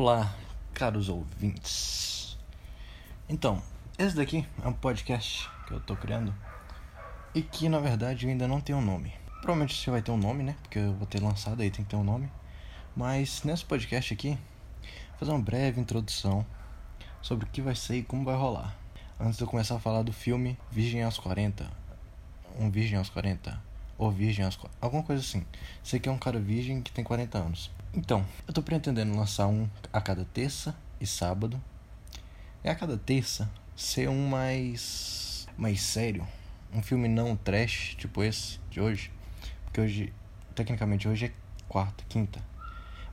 Olá, caros ouvintes. Então, esse daqui é um podcast que eu tô criando e que na verdade ainda não tem um nome. Provavelmente você vai ter um nome, né? Porque eu vou ter lançado aí tem que ter um nome. Mas nesse podcast aqui, vou fazer uma breve introdução sobre o que vai ser e como vai rolar. Antes de eu começar a falar do filme Virgem aos 40, um virgem aos 40, ou virgem aos 40, alguma coisa assim. Sei que é um cara virgem que tem 40 anos. Então, eu tô pretendendo lançar um a cada terça e sábado. E a cada terça ser um mais mais sério, um filme não trash, tipo esse de hoje, porque hoje tecnicamente hoje é quarta, quinta.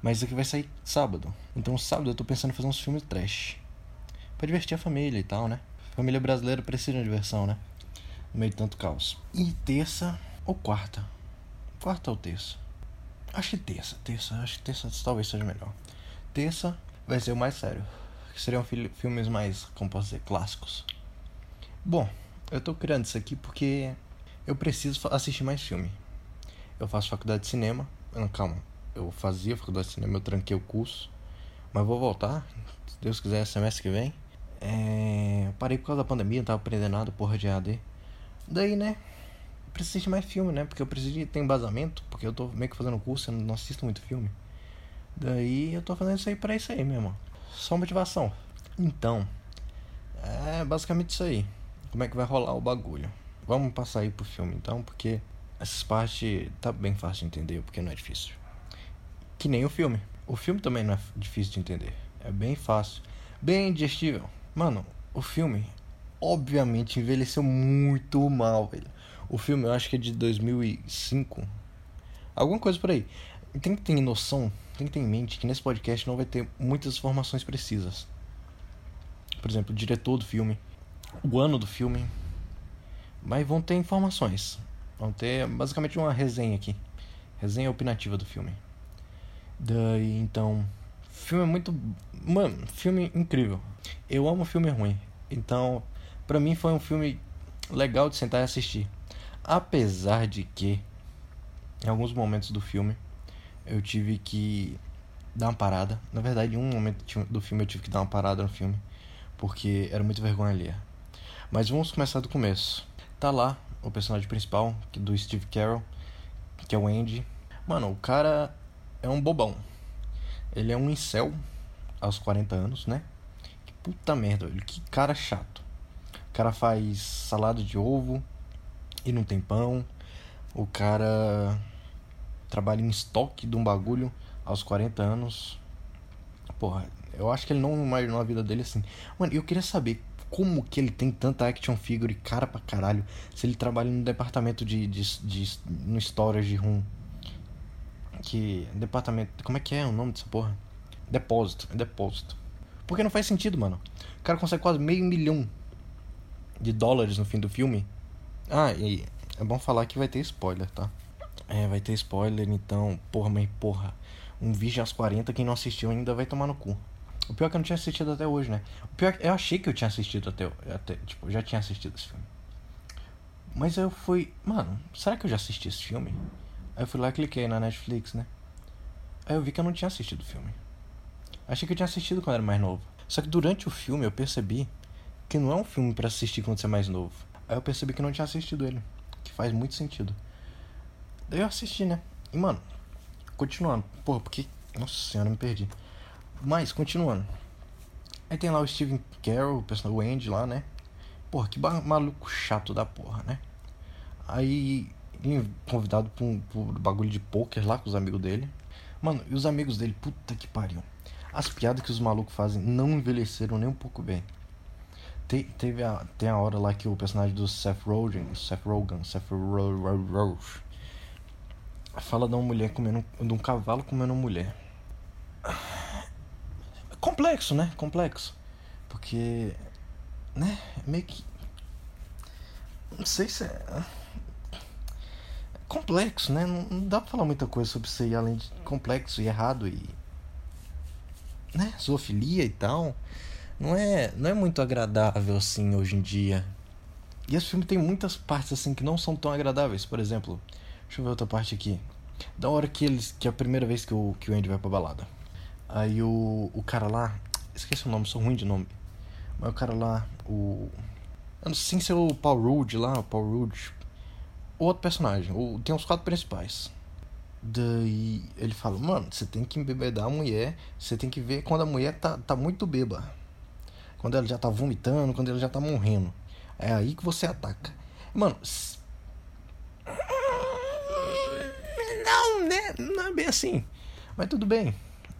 Mas aqui vai sair sábado. Então sábado eu tô pensando em fazer uns filmes trash. Pra divertir a família e tal, né? Família brasileira precisa de diversão, né? No meio de tanto caos. E terça ou quarta? Quarta ou terça? Acho que terça, terça, acho que terça talvez seja melhor. Terça vai ser o mais sério. Que seriam filmes mais, como posso dizer, clássicos. Bom, eu tô criando isso aqui porque eu preciso assistir mais filme. Eu faço faculdade de cinema. Não, calma. Eu fazia faculdade de cinema, eu tranquei o curso. Mas vou voltar, se Deus quiser, semestre que vem. É... Parei por causa da pandemia, não tava aprendendo nada, porra de AD. Daí, né? Preciso assistir mais filme, né? Porque eu preciso ter embasamento, porque eu tô meio que fazendo curso, eu não assisto muito filme. Daí eu tô fazendo isso aí pra isso aí mesmo. Só motivação. Então, é basicamente isso aí. Como é que vai rolar o bagulho? Vamos passar aí pro filme então, porque essas partes tá bem fácil de entender, porque não é difícil. Que nem o filme. O filme também não é difícil de entender. É bem fácil. Bem digestível. Mano, o filme obviamente envelheceu muito mal, velho. O filme eu acho que é de 2005. Alguma coisa por aí. Tem que ter noção, tem que ter em mente que nesse podcast não vai ter muitas informações precisas. Por exemplo, o diretor do filme, o ano do filme. Mas vão ter informações. Vão ter basicamente uma resenha aqui. Resenha opinativa do filme. Daí então. Filme é muito. Mano, filme incrível. Eu amo filme ruim. Então, pra mim foi um filme legal de sentar e assistir. Apesar de que, em alguns momentos do filme, eu tive que dar uma parada. Na verdade, em um momento do filme eu tive que dar uma parada no filme, porque era muito vergonha ali. Mas vamos começar do começo. Tá lá o personagem principal, do Steve Carell, que é o Andy. Mano, o cara é um bobão. Ele é um incel aos 40 anos, né? Que puta merda, que cara chato. O cara faz salada de ovo, e não tem pão. O cara trabalha em estoque de um bagulho aos 40 anos. Porra, eu acho que ele não imaginou a vida dele assim. Mano, eu queria saber como que ele tem tanta action figure cara pra caralho se ele trabalha no departamento de, de, de no storage room que departamento como é que é o nome dessa porra depósito é depósito porque não faz sentido mano o cara consegue quase meio milhão de dólares no fim do filme ah, e é bom falar que vai ter spoiler, tá? É, vai ter spoiler, então, porra, mas porra, um vídeo às 40, quem não assistiu ainda vai tomar no cu. O pior é que eu não tinha assistido até hoje, né? O pior é que eu achei que eu tinha assistido até, até tipo, já tinha assistido esse filme. Mas eu fui, mano, será que eu já assisti esse filme? Aí eu fui lá e cliquei na Netflix, né? Aí eu vi que eu não tinha assistido o filme. Achei que eu tinha assistido quando era mais novo. Só que durante o filme eu percebi que não é um filme para assistir quando você é mais novo. Aí eu percebi que não tinha assistido ele. Que faz muito sentido. Daí eu assisti, né? E mano, continuando. Porra, porque. Nossa senhora, me perdi. Mas, continuando. Aí tem lá o Steven Carroll, o Andy lá, né? Porra, que maluco chato da porra, né? Aí, convidado pra um, pra um bagulho de poker lá com os amigos dele. Mano, e os amigos dele, puta que pariu. As piadas que os malucos fazem não envelheceram nem um pouco bem. Te, teve a, tem a hora lá que o personagem do Seth Rogen, Seth Rogen, Seth Rogen, fala de uma mulher comendo, de um cavalo comendo uma mulher. Complexo, né? Complexo. Porque, né? Meio que. Não sei se é. complexo, né? Não, não dá pra falar muita coisa sobre isso aí, além de complexo e errado e. né? Zoofilia e tal não é, não é muito agradável assim hoje em dia. E esse filme tem muitas partes assim que não são tão agradáveis. Por exemplo, deixa eu ver outra parte aqui. Da hora que eles. que é a primeira vez que o, que o Andy vai pra balada. Aí o, o cara lá, esqueci o nome, sou ruim de nome. Mas o cara lá, o. Eu não sei se é o Paul Rudd lá, o Paul Rudd. Outro personagem, o, tem os quatro principais. Daí ele fala, mano, você tem que embebedar a mulher, você tem que ver quando a mulher tá, tá muito beba. Quando ela já tá vomitando, quando ela já tá morrendo. É aí que você ataca. Mano. Não, né? Não é bem assim. Mas tudo bem.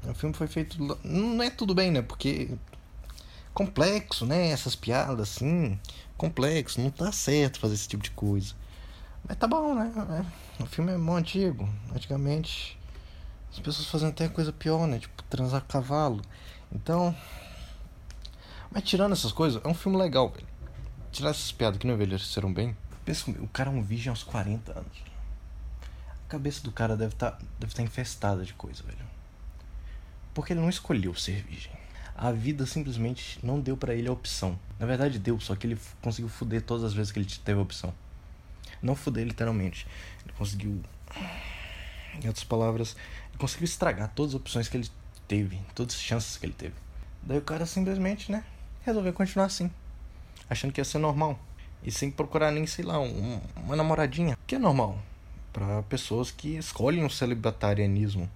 O filme foi feito. Não é tudo bem, né? Porque. Complexo, né? Essas piadas assim. Complexo. Não tá certo fazer esse tipo de coisa. Mas tá bom, né? É, o filme é bom antigo. Antigamente. As pessoas faziam até coisa pior, né? Tipo, transar cavalo. Então. Mas tirando essas coisas, é um filme legal, velho. Tirar essas piadas que não envelheceram bem. Pensa o cara é um virgem aos 40 anos. A cabeça do cara deve estar tá, deve tá infestada de coisa, velho. Porque ele não escolheu ser virgem. A vida simplesmente não deu para ele a opção. Na verdade deu, só que ele conseguiu fuder todas as vezes que ele teve a opção. Não fuder literalmente. Ele conseguiu. Em outras palavras, ele conseguiu estragar todas as opções que ele teve, todas as chances que ele teve. Daí o cara simplesmente, né, resolveu continuar assim achando que ia ser normal. E sem procurar nem, sei lá, um, uma namoradinha. Que é normal. para pessoas que escolhem o celibatarianismo.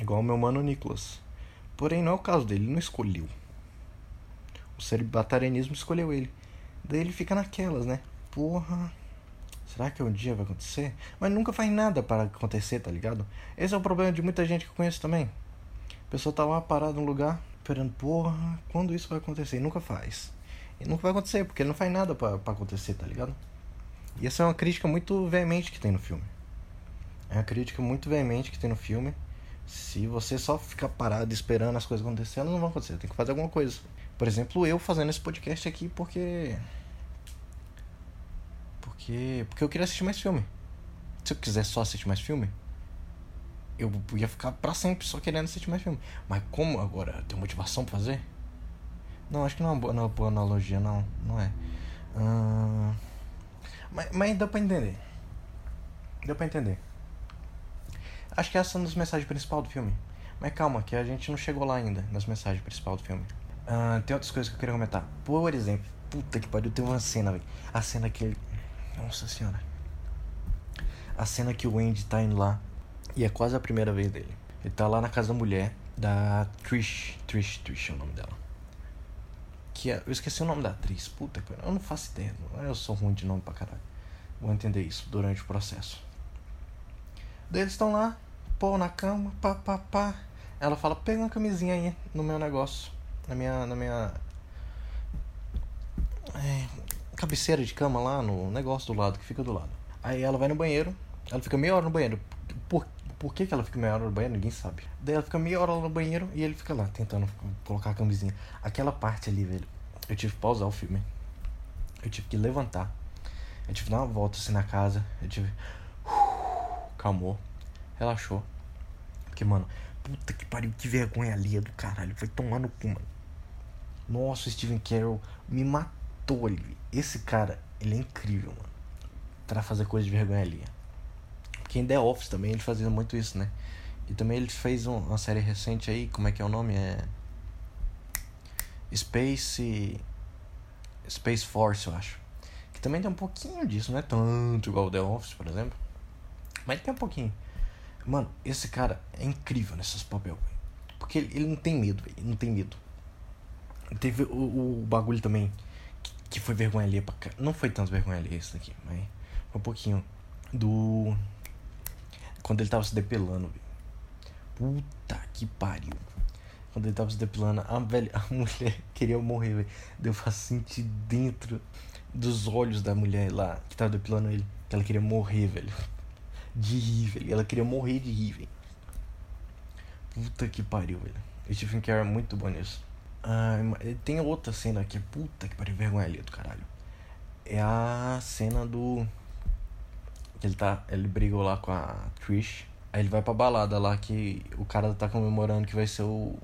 Igual o meu mano Nicolas. Porém, não é o caso dele, ele não escolheu. O celibatarianismo escolheu ele. Daí ele fica naquelas, né? Porra, será que um dia vai acontecer? Mas nunca faz nada para acontecer, tá ligado? Esse é o problema de muita gente que eu conheço também. A pessoa tá lá parada no lugar, esperando, porra, quando isso vai acontecer? E nunca faz. E nunca vai acontecer, porque ele não faz nada para acontecer, tá ligado? E essa é uma crítica muito veemente que tem no filme. É uma crítica muito veemente que tem no filme. Se você só ficar parado esperando as coisas acontecerem, elas não vão acontecer. Tem que fazer alguma coisa. Por exemplo, eu fazendo esse podcast aqui porque. Porque. Porque eu queria assistir mais filme. Se eu quisesse só assistir mais filme, eu ia ficar pra sempre só querendo assistir mais filme. Mas como agora eu tenho motivação pra fazer? Não, acho que não é uma boa, não é uma boa analogia, não. Não é. Uh... Mas, mas dá pra entender. Deu pra entender. Acho que essa é uma das mensagens principais do filme. Mas calma, que a gente não chegou lá ainda, nas mensagens principais do filme. Uh, tem outras coisas que eu queria comentar. Por exemplo, puta que pariu, tem uma cena, velho. A cena que ele. Nossa senhora. A cena que o Andy tá indo lá. E é quase a primeira vez dele. Ele tá lá na casa da mulher, da Trish. Trish, Trish é o nome dela que é, eu esqueci o nome da atriz. Puta que eu não faço ideia. Eu sou ruim de nome pra caralho. Vou entender isso durante o processo. Daí eles estão lá, pô, na cama, pá, pá, pá. Ela fala, pega uma camisinha aí no meu negócio. Na minha. Na minha. É, cabeceira de cama lá no negócio do lado, que fica do lado. Aí ela vai no banheiro, ela fica meia hora no banheiro. Por, por que, que ela fica meia hora no banheiro? Ninguém sabe. Daí ela fica meia hora no banheiro e ele fica lá tentando colocar a camisinha. Aquela parte ali, velho. Eu tive que pausar o filme. Eu tive que levantar. Eu tive que dar uma volta assim na casa. Eu tive. Calmou. Relaxou. Porque, mano, puta que pariu, que vergonha ali do caralho. Foi tomar no cu, mano. Nossa, o Steven Carroll me matou ali. Esse cara, ele é incrível, mano. Pra fazer coisa de vergonha ali. Porque em The Office também ele fazia muito isso, né? E também ele fez um, uma série recente aí, como é que é o nome? É. Space. Space Force, eu acho. Que também tem um pouquinho disso, não é tanto igual The Office, por exemplo. Mas tem um pouquinho. Mano, esse cara é incrível nesses papéis, Porque ele, ele, não tem medo, velho. Não tem medo. Teve o, o bagulho também. Que, que foi vergonha ali pra cá. Não foi tanto vergonha ali esse daqui, mas foi um pouquinho. Do quando ele tava se depilando, velho. Puta que pariu. Quando ele tava se depilando, a, velha, a mulher queria morrer, velho. Deu pra sentir dentro dos olhos da mulher lá que tava depilando ele. Que ela queria morrer, velho. De rir, velho. Ela queria morrer de rir, velho. Puta que pariu, velho. O Stephen King é muito bom nisso. Ah, tem outra cena que é puta que pariu, vergonha ali do caralho. É a cena do ele tá. Ele brigou lá com a Trish. Aí ele vai pra balada lá que o cara tá comemorando que vai ser o.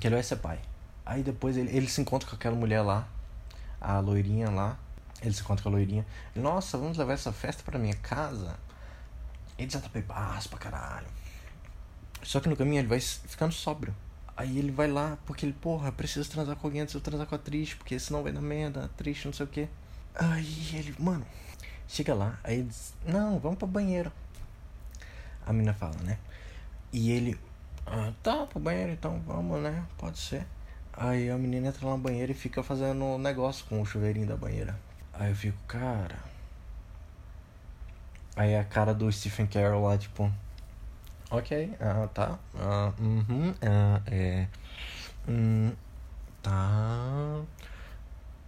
Que ele vai ser pai. Aí depois ele, ele se encontra com aquela mulher lá, a loirinha lá. Ele se encontra com a loirinha. Nossa, vamos levar essa festa pra minha casa. Ele já tá bebaço pra caralho. Só que no caminho ele vai ficando sóbrio. Aí ele vai lá, porque ele, porra, precisa transar com alguém antes de eu transar com a atriz, porque senão vai dar merda, triste, não sei o que. Aí ele, mano, chega lá, aí ele diz, não, vamos pro banheiro. A mina fala, né? E ele, ah, tá, pro banheiro então, vamos, né? Pode ser. Aí a menina entra lá no banheiro e fica fazendo um negócio com o chuveirinho da banheira. Aí eu fico, cara. Aí a cara do Stephen Carroll lá, tipo. Ok, ah, tá. Ah, uhum, ah, é. Hum, tá.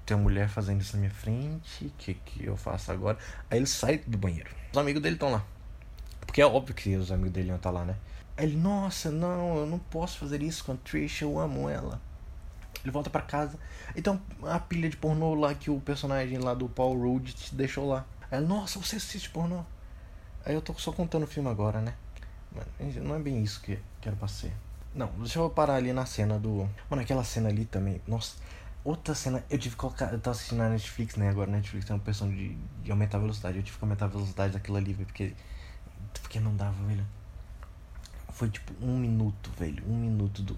Tem uma mulher fazendo isso na minha frente. O que, que eu faço agora? Aí ele sai do banheiro. Os amigos dele estão lá. Porque é óbvio que os amigos dele iam estar tá lá, né? Aí ele, nossa, não, eu não posso fazer isso com a Trish, eu amo ela. Ele volta para casa. Então, a pilha de pornô lá que o personagem lá do Paul Rudd te deixou lá. Aí, nossa, você assiste pornô? Aí eu tô só contando o filme agora, né? Não é bem isso que, que era pra ser. Não, deixa eu parar ali na cena do. Mano, aquela cena ali também. Nossa, outra cena. Eu tive que colocar. Eu tava assistindo na Netflix, né? Agora Netflix tem uma opção de, de aumentar a velocidade. Eu tive que aumentar a velocidade daquilo ali. Porque. Porque não dava, velho. Foi tipo um minuto, velho. Um minuto do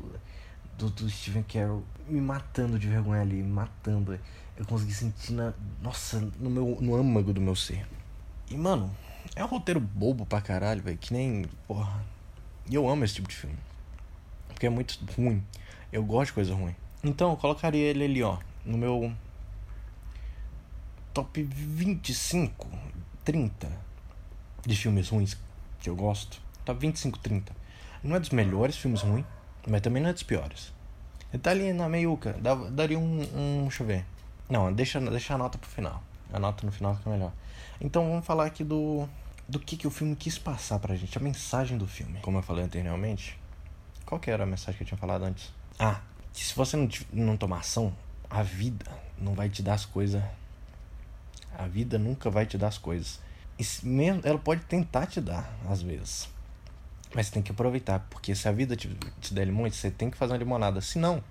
do, do Steven Carroll me matando de vergonha ali, me matando. Eu consegui sentir na. Nossa, no meu. no âmago do meu ser. E, mano, é um roteiro bobo pra caralho, velho. Que nem. Porra. E eu amo esse tipo de filme. Porque é muito ruim. Eu gosto de coisa ruim. Então, eu colocaria ele ali, ó. No meu. Top 25, 30 de filmes ruins que eu gosto. Top 25, 30. Não é dos melhores filmes ruins mas também não é dos piores. Ele tá ali na meiuca. Dá, daria um, um. Deixa eu ver. Não, deixa, deixa a nota pro final. A nota no final fica melhor. Então vamos falar aqui do. Do que, que o filme quis passar pra gente. A mensagem do filme. Como eu falei anteriormente. Qual que era a mensagem que eu tinha falado antes? Ah, que se você não, não tomar ação, a vida não vai te dar as coisas. A vida nunca vai te dar as coisas. E mesmo, ela pode tentar te dar, às vezes. Mas você tem que aproveitar, porque se a vida te, te der limões, você tem que fazer uma limonada. Se não,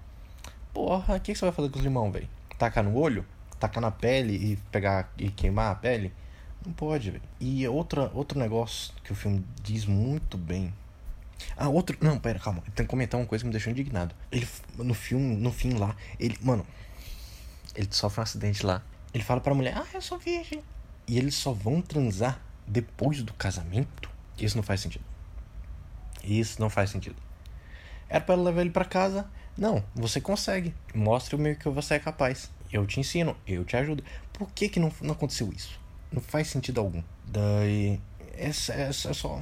porra, o que, que você vai fazer com os limão, velho? Tacar no olho? Tacar na pele e pegar e queimar a pele? Não pode, velho. E outra, outro negócio que o filme diz muito bem. Ah, outro. Não, pera, calma. Tem que comentar uma coisa que me deixou indignado. Ele, no filme, no fim lá, ele. Mano, ele sofre um acidente lá. Ele fala pra mulher: Ah, eu sou virgem. E eles só vão transar depois do casamento? Isso não faz sentido. Isso não faz sentido. Era para levar ele para casa? Não, você consegue. Mostre o meio que você é capaz. Eu te ensino, eu te ajudo. Por que que não, não aconteceu isso? Não faz sentido algum. Daí, essa é só.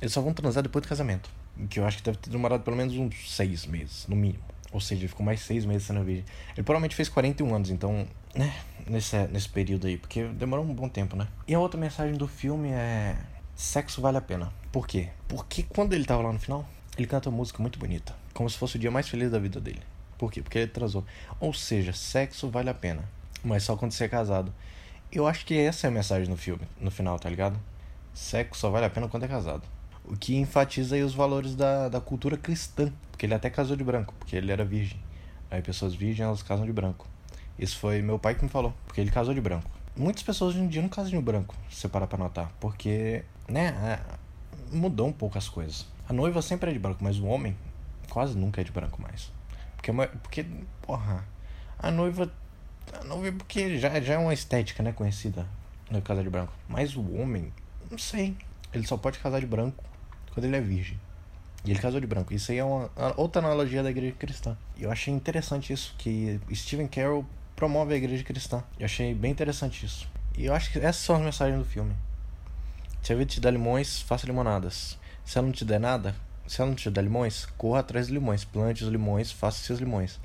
Eles só vão transar depois do casamento. Que eu acho que deve ter demorado pelo menos uns seis meses, no mínimo. Ou seja, ele ficou mais seis meses sendo virgem. Ele provavelmente fez 41 anos, então, né? Nesse, nesse período aí, porque demorou um bom tempo, né? E a outra mensagem do filme é sexo vale a pena. Por quê? Porque quando ele tava lá no final, ele canta uma música muito bonita. Como se fosse o dia mais feliz da vida dele. Por quê? Porque ele atrasou. Ou seja, sexo vale a pena. Mas só quando você é casado. Eu acho que essa é a mensagem no filme, no final, tá ligado? Sexo só vale a pena quando é casado. O que enfatiza aí os valores da, da cultura cristã. Porque ele até casou de branco, porque ele era virgem. Aí pessoas virgens, elas casam de branco. Isso foi meu pai que me falou, porque ele casou de branco. Muitas pessoas hoje em dia não casam de branco, se você parar pra notar. Porque, né, mudou um pouco as coisas. A noiva sempre é de branco, mas o homem quase nunca é de branco mais. Porque, porque porra, a noiva. A noiva, porque já, já é uma estética, né, conhecida no casar de branco. Mas o homem, não sei. Ele só pode casar de branco quando ele é virgem. E ele casou de branco. Isso aí é uma outra analogia da igreja cristã. E eu achei interessante isso, que Stephen Carroll promove a igreja cristã. Eu achei bem interessante isso. E eu acho que essas são as mensagens do filme. Se a vida te dá limões, faça limonadas. Se ela não te der nada, se ela não te der limões, corra atrás de limões. Plante os limões, faça seus limões.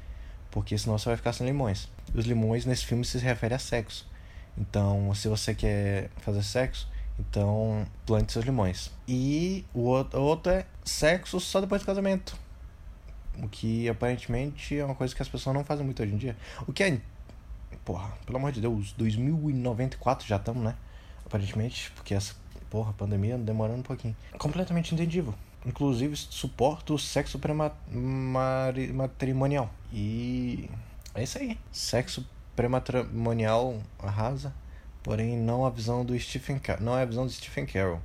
Porque senão você vai ficar sem limões. Os limões nesse filme se refere a sexo. Então, se você quer fazer sexo, então plante seus limões. E o outro, é sexo só depois do casamento. O que aparentemente é uma coisa que as pessoas não fazem muito hoje em dia. O que é. Porra, pelo amor de Deus, 2094 já estamos, né? Aparentemente, porque essa porra, pandemia demorando um pouquinho. Completamente entendível. Inclusive, suporto o sexo prematrimonial. E é isso aí. Sexo prematrimonial arrasa, porém não a visão do Stephen Car não é a visão do Stephen Carroll.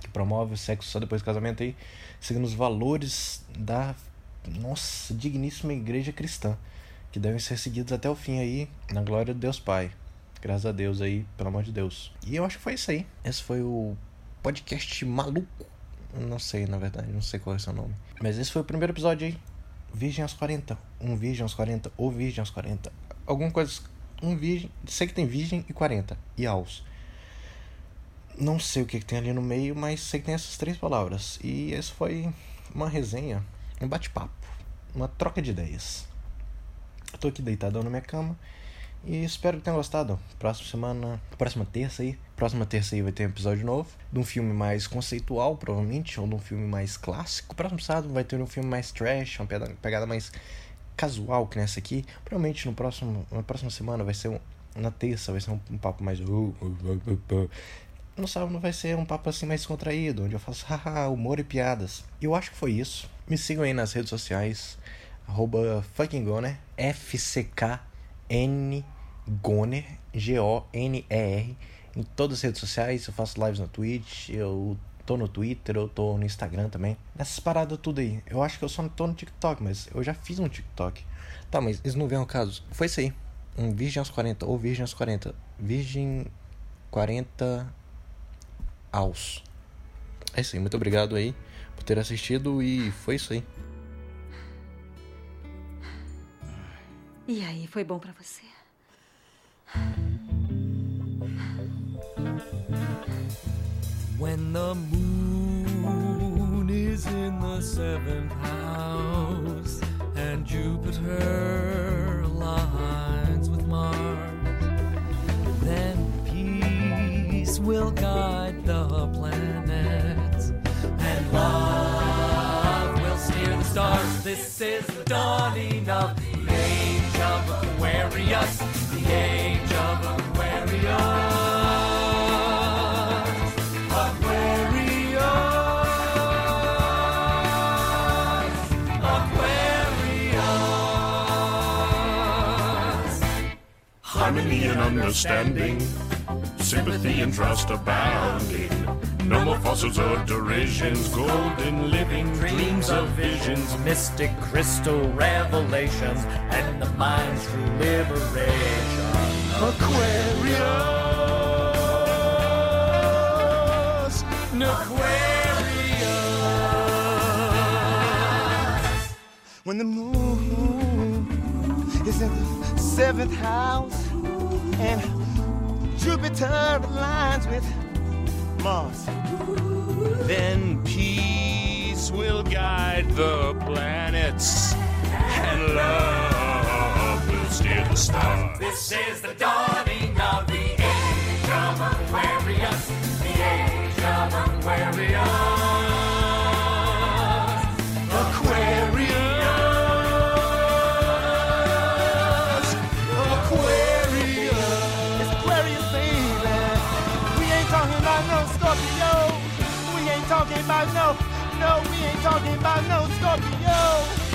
que promove o sexo só depois do casamento aí, seguindo os valores da nossa digníssima igreja cristã, que devem ser seguidos até o fim aí, na glória de Deus Pai. Graças a Deus aí, pelo amor de Deus. E eu acho que foi isso aí. Esse foi o podcast maluco. Não sei, na verdade, não sei qual é o seu nome. Mas esse foi o primeiro episódio aí. Virgem aos 40. Um virgem aos 40 ou virgem aos 40. Alguma coisa. Um virgem. Sei que tem virgem e 40. E aos. Não sei o que, que tem ali no meio, mas sei que tem essas três palavras. E esse foi uma resenha, um bate-papo, uma troca de ideias. Eu tô aqui deitado na minha cama e espero que tenham gostado. Próxima semana, próxima terça aí, próxima terça aí vai ter um episódio novo de um filme mais conceitual, provavelmente, ou de um filme mais clássico. Próximo sábado vai ter um filme mais trash, uma pegada mais casual que nessa aqui. Provavelmente no próximo, na próxima semana vai ser um, na terça vai ser um, um papo mais no sábado vai ser um papo assim mais contraído, onde eu faço haha, humor e piadas. Eu acho que foi isso. Me sigam aí nas redes sociais, arroba fuckinggoner, F-C-K N Goner, G-O-N-E-R, em todas as redes sociais. Eu faço lives no Twitch, eu tô no Twitter, eu tô no Instagram também. Nessas paradas tudo aí. Eu acho que eu só não tô no TikTok, mas eu já fiz um TikTok. Tá, mas isso não vem ao caso. Foi isso aí. Um Virgem aos 40, ou Virgem aos 40. Virgem 40 aos. É isso aí, muito obrigado aí por ter assistido e foi isso aí. E aí, foi bom para você? When the moon is in the seventh house and Jupiter aligns with Mars, then peace will guide the planets and love will steer the stars. This is the dawning of the age of Aquarius. Understanding, sympathy and trust abounding. No more falsehoods or derisions, golden living dreams of visions, mystic crystal revelations, and the mind's true liberation. Aquarius, Aquarius. When the moon is in the seventh house and Jupiter aligns with Mars. Then peace will guide the planets, and love will steer the stars. This is the dawning of the age of Aquarius, the age of Aquarius. We ain't talking about no Scorpio. We ain't talking about no, no, we ain't talking about no Scorpio.